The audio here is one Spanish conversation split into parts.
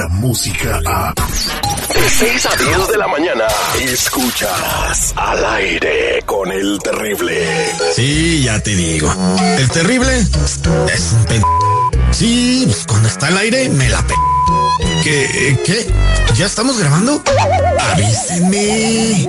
la música a... De 6 a 10 de la mañana, escuchas al aire con el terrible. Sí, ya te digo. El terrible es un pen... Sí, pues cuando está al aire me la pe... ¿Qué? ¿Qué? ¿Ya estamos grabando? Avíseme.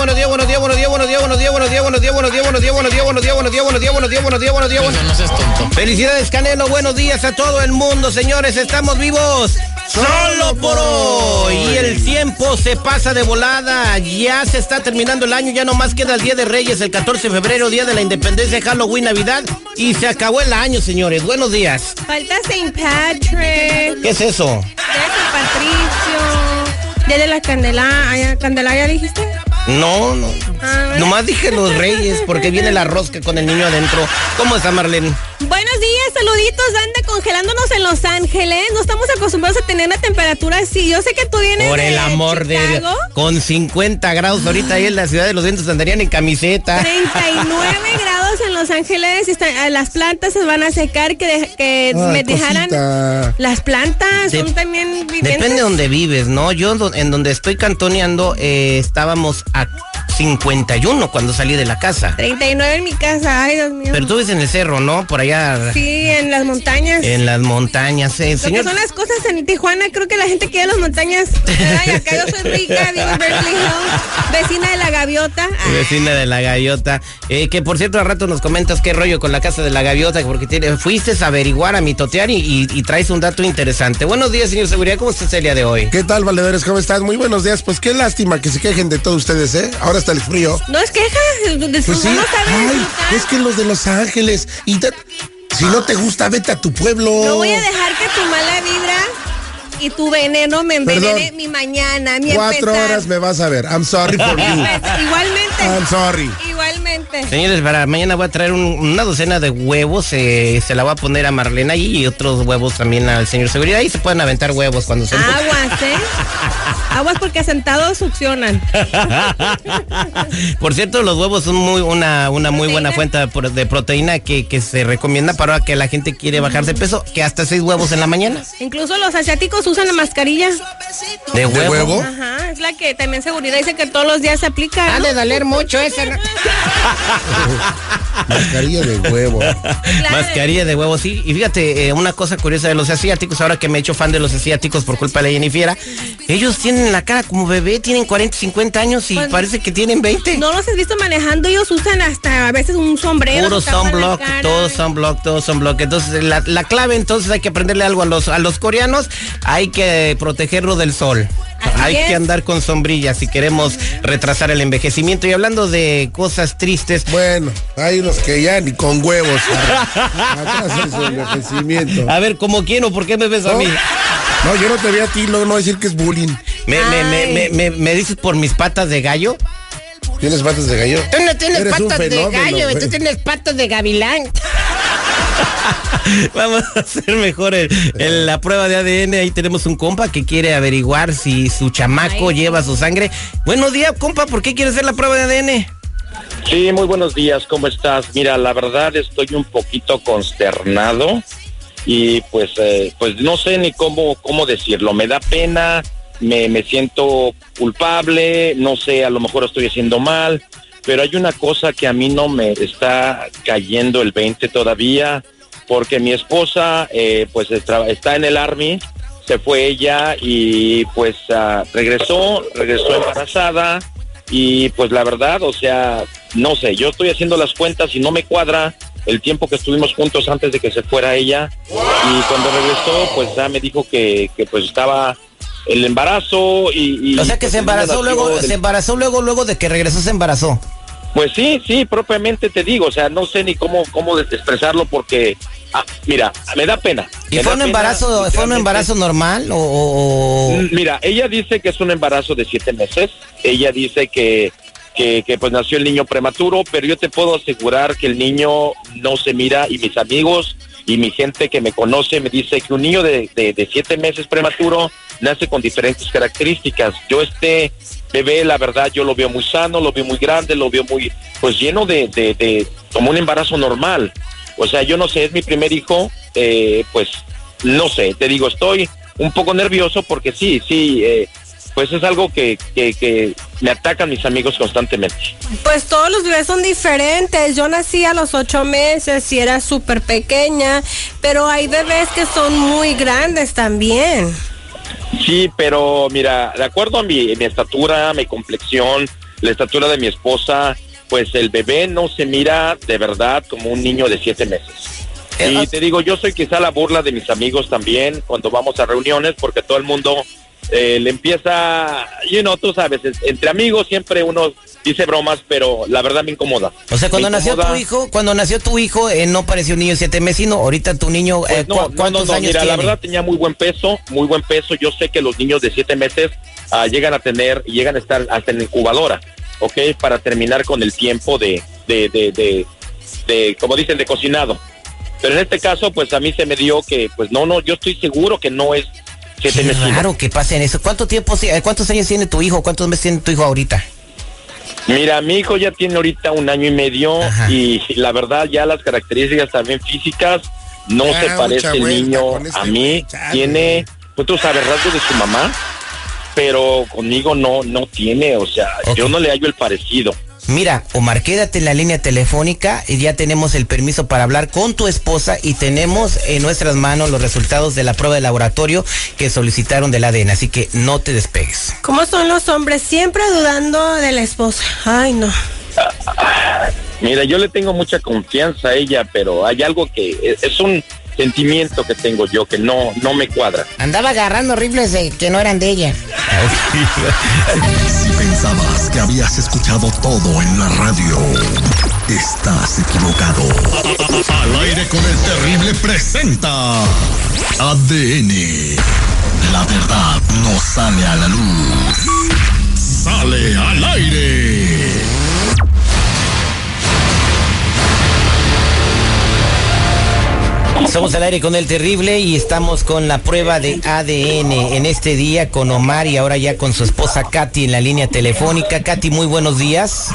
buenos días, buenos días, buenos días, buenos días, buenos días, buenos días, buenos días, buenos días, buenos días, buenos días, Felicidades, Canelo, buenos días a todo el mundo, señores, estamos vivos solo por hoy. Y el tiempo se pasa de volada, ya se está terminando el año, ya nomás queda el Día de Reyes, el 14 de febrero, Día de la Independencia, Halloween, Navidad, y se acabó el año, señores. Buenos días. Falta St. Patrick. ¿Qué es eso? De San Patricio. Día de la Candelaria. ¿Candelaria dijiste? No, no. Ah. Nomás dije los reyes, porque viene la rosca con el niño adentro. ¿Cómo está Marlene? Buenos días, saluditos. Anda congelándonos en Los Ángeles. No estamos acostumbrados a tener una temperatura así. Yo sé que tú vienes Por el de amor de Dios. Con 50 grados ahorita ahí en la ciudad de los vientos andarían en camiseta. 39 grados en Los Ángeles. y está- las plantas se van a secar. Que, de- que Ay, me dejaran. cosita. Las plantas De- son también vivientes. Depende de donde vives, ¿no? Yo en donde estoy cantoneando eh, estábamos a 51 cuando salí de la casa. 39 en mi casa. Ay, Dios mío. Pero tú vives en el cerro, ¿no? Por allá Sí, en las montañas. en las montañas. eh, Lo que señor, son las cosas en Tijuana, creo que la gente quiere las montañas. ¿verdad? Y acá yo soy rica, vivo en Berkeley Hills, vecina de la gaviota. Ah, vecina de la gaviota. Eh, que por cierto, al rato nos comentas qué rollo con la casa de la gaviota, porque tiene, fuiste a averiguar, a mitotear y, y- y traes un dato interesante. Buenos días, señor Seguridad. ¿Cómo está el día de hoy? ¿Qué tal, valedores? ¿Cómo estás? Muy buenos días. Pues qué lástima que se quejen de todos ustedes, ¿eh? Ahora está el frío. No es queja, de Pues sí. Ay, es que los de Los Ángeles. Y te- si no te gusta, vete a tu pueblo. No voy a dejar que tu mala vibra y tu veneno me envenene Perdón. mi mañana, mi Cuatro empezar. horas me vas a ver. I'm sorry for you. Igualmente. I'm sorry. Igualmente. Señores, para mañana voy a traer un- una docena de huevos, eh, se la voy a poner a Marlena y otros huevos también al señor Seguridad. Ahí se pueden aventar huevos cuando se... Aguas, ¿eh? Aguas porque sentados succionan. Por cierto, los huevos son muy una, una muy buena fuente de pro- de proteína que, que se recomienda para que la gente quiere bajar de peso, que hasta seis huevos en la mañana. Incluso los asiáticos usan la mascarilla. De huevo. ¿De huevo? Ajá, es la que también seguridad dice que todos los días se aplica. Ha ¿no? de doler mucho esa. Mascarilla de huevo. Mascarilla de huevo, sí. Y fíjate, eh, una cosa curiosa de los asiáticos, ahora que me he hecho fan de los asiáticos por culpa de la Jennifiera, ellos tienen la cara como bebé, tienen 40, 50 años y Pues, parece que tienen 20. No los has visto manejando, ellos usan hasta a veces un sombrero. Puro sunblock, todo sunblock, todo sunblock. Entonces, la, la clave entonces hay que aprenderle algo a los, a los coreanos, hay que protegerlo del sol. Así hay es. que andar con sombrilla si queremos retrasar el envejecimiento. Y hablando de cosas tristes, Bueno, hay unos que ya ni con huevos. Su envejecimiento. a ver, ¿cómo quién o por qué me ves a ¿No? mí? No, yo no te vi a ti, luego no decir que es bullying. ¿Me, me, me, me, me- me dices por mis patas de gallo? ¿Tienes patas de gallo? Tú no tienes Eres patas de gallo, tú tienes patas de gavilán. Vamos a hacer mejor el- el- la prueba de ADN. Ahí tenemos un compa que quiere averiguar si su chamaco Ay. lleva su sangre. Buenos días, compa, ¿por qué quiere hacer la prueba de ADN? Sí, muy buenos días, ¿cómo estás? Mira, la verdad estoy un poquito consternado y pues, eh, pues no sé ni cómo, cómo decirlo. Me da pena, me, me siento culpable, no sé, a lo mejor estoy haciendo mal, pero hay una cosa que a mí no me está cayendo el 20 todavía, porque mi esposa eh, pues está, en el Army, se fue ella y pues ah, regresó, regresó embarazada y pues la verdad, o sea, no sé, yo estoy haciendo las cuentas y no me cuadra el tiempo que estuvimos juntos antes de que se fuera ella. Y cuando regresó pues ya me dijo que, que pues estaba el embarazo y, y o sea que pues, se embarazó luego, se embarazó luego, luego de que regresó se embarazó. Pues sí, sí, propiamente te digo, o sea, no sé ni cómo cómo expresarlo porque ah, mira, me da pena. ¿Y Me fue un pena, embarazo, fue un embarazo normal o- Mm, Mira, ella dice que es un embarazo de siete meses. Ella dice que, que, que, pues nació el niño prematuro, pero yo te puedo asegurar que el niño no se mira y mis amigos y mi gente que me conoce me dice que un niño de, de, siete meses prematuro nace con diferentes características. Yo este bebé, la verdad, yo lo veo muy sano, lo veo muy grande, lo veo muy, pues lleno de, de, de como un embarazo normal. O sea, yo no sé, es mi primer hijo, eh, pues no sé, te digo, estoy un poco nervioso porque sí, sí, eh, pues es algo que, que, que me atacan mis amigos constantemente. Pues todos los bebés son diferentes. Yo nací a los ocho meses y era súper pequeña, pero hay bebés que son muy grandes también. Sí, pero mira, de acuerdo a mi, mi estatura, mi complexión, la estatura de mi esposa, pues el bebé no se mira de verdad como un niño de siete meses. Y te digo, yo soy quizá la burla de mis amigos también cuando vamos a reuniones, porque todo el mundo eh, le empieza, you know, tú sabes, es- entre amigos siempre uno dice bromas, pero la verdad me incomoda. o sea, cuando nació tu hijo, cuando nació tu hijo, eh, no pareció un niño de siete meses, sino ahorita tu niño, eh, Pues no, ¿cu- no, no, ¿cuántos no, años mira, la verdad tenía muy buen peso, muy buen peso. Yo sé que los niños de siete meses ah, llegan a tener, llegan a estar hasta en la incubadora, ¿ok? Para terminar con el tiempo de, de, de, de, de, como dicen, de cocinado. Pero en este caso, pues a mí se me dio que, pues no, no, yo estoy seguro que no es siete Qué meses. raro que pase en eso. ¿Cuánto tiempo, eh, cuántos años tiene tu hijo? ¿Cuántos meses tiene tu hijo ahorita? Mira, mi hijo ya tiene ahorita un año y medio Ajá. y la verdad ya las características también físicas no se parece mucha el niño este a mí. chale. Tiene, pues tú sabes, rasgos de su mamá, pero conmigo no, no tiene, o sea, yo no le hallo el parecido. Mira, Omar, quédate en la línea telefónica y ya tenemos el permiso para hablar con tu esposa y tenemos en nuestras manos los resultados de la prueba de laboratorio que solicitaron del ADN, así que no te despegues. ¿Cómo son los hombres? Siempre dudando de la esposa. Ay, no. Mira, yo le tengo mucha confianza a ella, pero hay algo que es, es un sentimiento que tengo yo que no, no me cuadra. Andaba agarrando rifles que no eran de ella. Pensabas que habías escuchado todo en la radio, estás equivocado. Al aire con el terrible presenta ADN. La verdad no sale a la luz. Sale al aire. Somos al aire con el terrible y estamos con la prueba de ADN en este día con Omar y ahora ya con su esposa Katy en la línea telefónica. Katy, muy buenos días.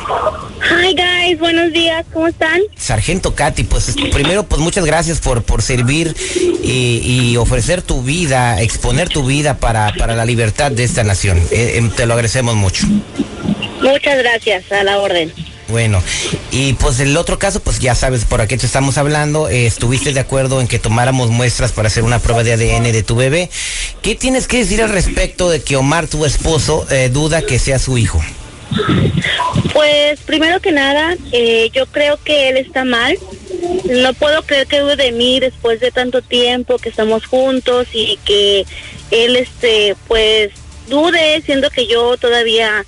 Hi guys, buenos días, ¿cómo están? Sargento Katy, pues primero pues muchas gracias por, por servir y, y ofrecer tu vida, exponer tu vida para, para la libertad de esta nación. Eh, em, te lo agradecemos mucho. Muchas gracias, a la orden. Bueno, y pues el otro caso, pues ya sabes por qué te estamos hablando, eh, estuviste de acuerdo en que tomáramos muestras para hacer una prueba de ADN de tu bebé. ¿Qué tienes que decir al respecto de que Omar, tu esposo, eh, duda que sea su hijo? Pues primero que nada, eh, yo creo que él está mal. No puedo creer que dude de mí después de tanto tiempo que estamos juntos y que él, este, pues dude, siendo que yo todavía,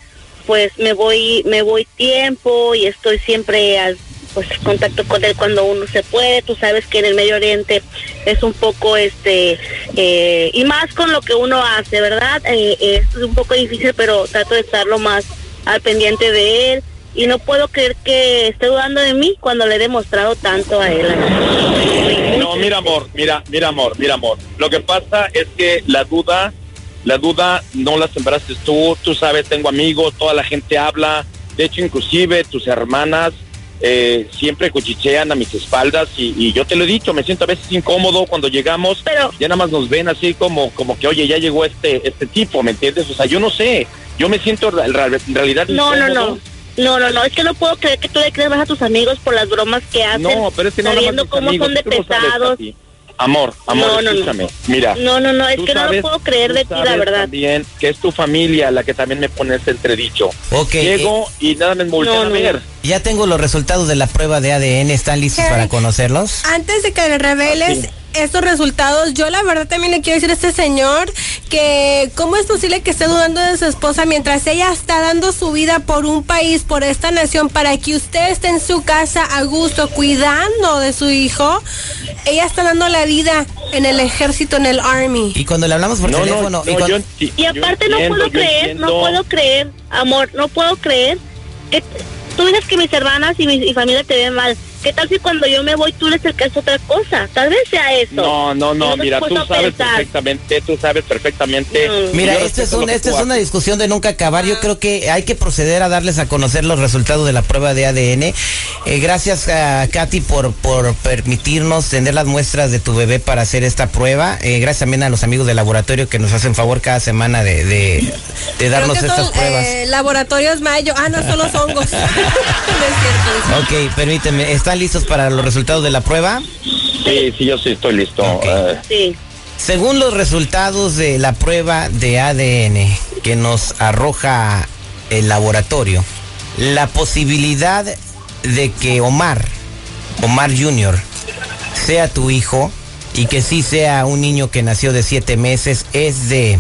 pues me voy, me voy tiempo y estoy siempre al pues contacto con él cuando uno se puede. Tú sabes que en el Medio Oriente es un poco, este, eh, y más con lo que uno hace, ¿verdad? Eh, es un poco difícil, pero trato de estar lo más al pendiente de él y no puedo creer que esté dudando de mí cuando le he demostrado tanto a él. No, mira amor, mira, mira amor, mira amor. Lo que pasa es que la duda, la duda no la sembraste tú, tú sabes, tengo amigos, toda la gente habla, de hecho inclusive tus hermanas eh, siempre cuchichean a mis espaldas y, y yo te lo he dicho, me siento a veces incómodo cuando llegamos, Pero- ya nada más nos ven así como, como que oye, ya llegó este, este tipo, ¿me entiendes? O sea, yo no sé, yo me siento en realidad No, no, incómodo. no. No, no, no, es que no puedo creer que tú le crees más a tus amigos por las bromas que hacen, No, pero es que no sabiendo cómo amigos, son de pesados. Amor, amor, No, no, no. escúchame. Mira. No, no, no, es que no lo puedo creer de ti, la verdad. También que es tu familia la que también me pone ese entredicho. Ok, Llego y nada me voltean No, a ver. Ya tengo los resultados de la prueba de ADN. ¿Están listos ¿Qué? para conocerlos? Antes de que le reveles Sí. Estos resultados, yo la verdad también le quiero decir a este señor que cómo es posible que esté dudando de su esposa mientras ella está dando su vida por un país, por esta nación, para que usted esté en su casa a gusto, cuidando de su hijo. Ella está dando la vida en el ejército, en el army. Y cuando le hablamos por No, teléfono. no, y cuando- yo, sí, Y aparte no entiendo, puedo creer, no puedo creer, amor, no puedo creer que tú dices que mis hermanas y mi y familia te ven mal. ¿Qué tal si cuando yo me voy tú que es otra cosa? Tal vez sea eso. No, no, no, mira, tú sabes pensar. perfectamente, tú sabes perfectamente. Mm. Mira, esto es, un- es una discusión de nunca acabar. Yo creo que hay que proceder a darles a conocer los resultados de la prueba de ADN. Eh, gracias a Katy por, por permitirnos tener las muestras de tu bebé para hacer esta prueba. Eh, gracias también a los amigos del laboratorio que nos hacen favor cada semana de, de, de darnos Creo que estas son pruebas. eh, laboratorios Mayo. Ah, no, son los hongos. no es cierto. Ok, permíteme. ¿Están listos para los resultados de la prueba? Sí, sí, yo sí estoy listo. Eh, Sí. Según los resultados de la prueba de ADN que nos arroja el laboratorio, la posibilidad de que Omar, Omar Jr., sea tu hijo y que sí sea un niño que nació de siete meses es de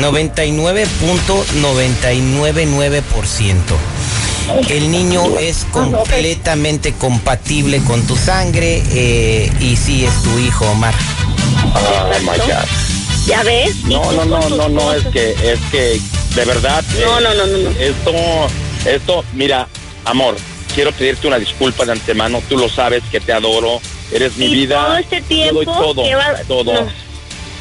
99.999%. El niño es completamente compatible con tu sangre eh, y sí es tu hijo, Omar. oh my God. ¿Ya ves? No, no, no, no, no, es que, es que, de verdad. No, eh, no, no, no, no. Esto, esto, mira, amor, quiero pedirte una disculpa de antemano. Tú lo sabes que te adoro. Eres mi Y vida. todo este Yo tiempo doy todo, lleva- todo.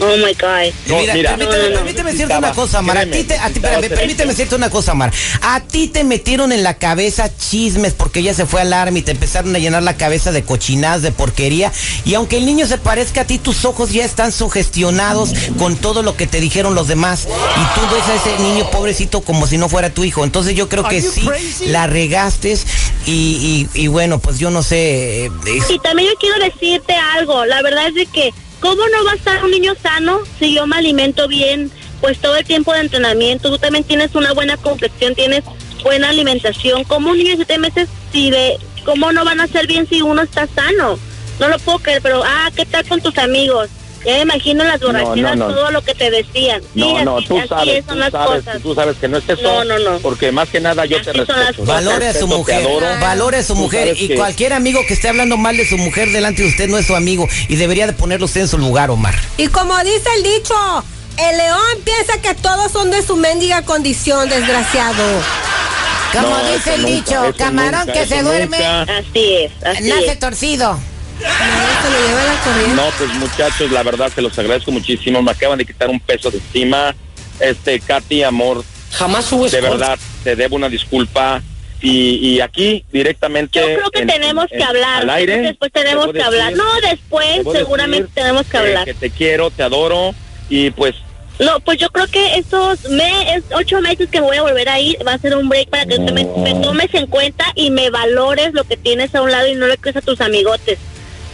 Oh my God. No, mira, mira, permíteme, no, no, no. permíteme decirte una cosa, Omar. A ti te, a ti, espérame, permíteme decirte una cosa, Omar. A ti te metieron en la cabeza chismes porque ella se fue al arma y te empezaron a llenar la cabeza de cochinadas, de porquería. Y aunque el niño se parezca a ti, tus ojos ya están sugestionados con todo lo que te dijeron los demás. Y tú ves a ese niño pobrecito como si no fuera tu hijo. Entonces yo creo que sí la regaste y, y, y bueno, pues yo no sé. eh, es- Y también yo quiero decirte algo, la verdad es de que, ¿cómo no va a estar un niño sano si yo me alimento bien? Pues todo el tiempo de entrenamiento, tú también tienes una buena complexión, tienes buena alimentación. ¿Cómo un niño de siete meses, si de, cómo no van a ser bien si uno está sano? No lo puedo creer, pero, ah, ¿qué tal con tus amigos? Ya me imagino las No, no, borracheras, no. todo lo que te decían. Sí, No, no, así- tú así sabes, son tú las sabes, cosas. tú sabes que no es eso. No, no, no. Porque más que nada yo te Así respeto. Valore a su mujer, valore a su mujer y que- cualquier amigo que esté hablando mal de su mujer delante de usted no es su amigo y debería de ponerlo usted en su lugar, Omar. Y como dice el dicho, el león piensa que todos son de su mendiga condición, desgraciado. Como No, dice el nunca, dicho, camarón nunca, que se duerme, nunca. Así es, así nace es. torcido. No, se lo lleva la corriente. No, pues muchachos, la verdad se los agradezco muchísimo. Me acaban de quitar un peso de encima. Este, Katy, amor, Jamás hubo de verdad te debo una disculpa. Y, y aquí directamente. Yo creo que en- tenemos en- que hablar. Al aire. Después te tenemos que hablar. No, después seguramente decir tenemos que que- hablar. Que te quiero, te adoro. Y pues No, pues yo creo que estos me, es ocho meses que me voy a volver a ir va a ser un break para que me, me tomes en cuenta y me valores lo que tienes a un lado y no le crees a tus amigotes.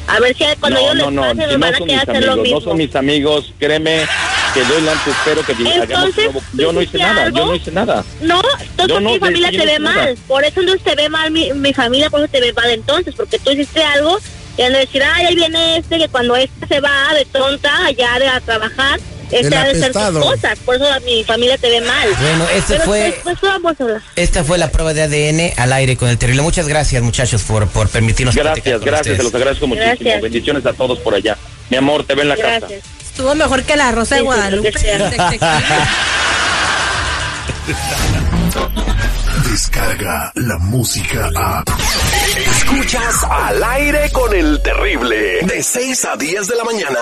A ver si cuando no, yo no, les no, pase me no van a querer lo amigos, no son mis amigos, créeme que yo delante espero que hagamos Entonces, nuevo- Yo no hice ¿hiciste nada, algo? yo no hice nada. No, entonces Yo no mi familia te no ve nada. mal. Por eso entonces te ve mal mi, mi familia, por eso te ve mal entonces, porque tú hiciste algo y de decir, ay, ahí viene este, que cuando este se va de tonta allá de a trabajar, este El ha de ser sus cosas. Por eso mi familia te ve mal. Bueno, este Pero fue- a hablar. Esta fue la prueba de ADN al aire con el terrible. Muchas gracias, muchachos, por, por permitirnos Gracias, gracias, se los agradezco muchísimo. Gracias. Bendiciones a todos por allá. Mi amor, te ve en la casa. Gracias. Estuvo mejor que la Rosa de Sí, Guadalupe. Descarga la música a. Escuchas al aire con el terrible. De 6 a 10 de la mañana.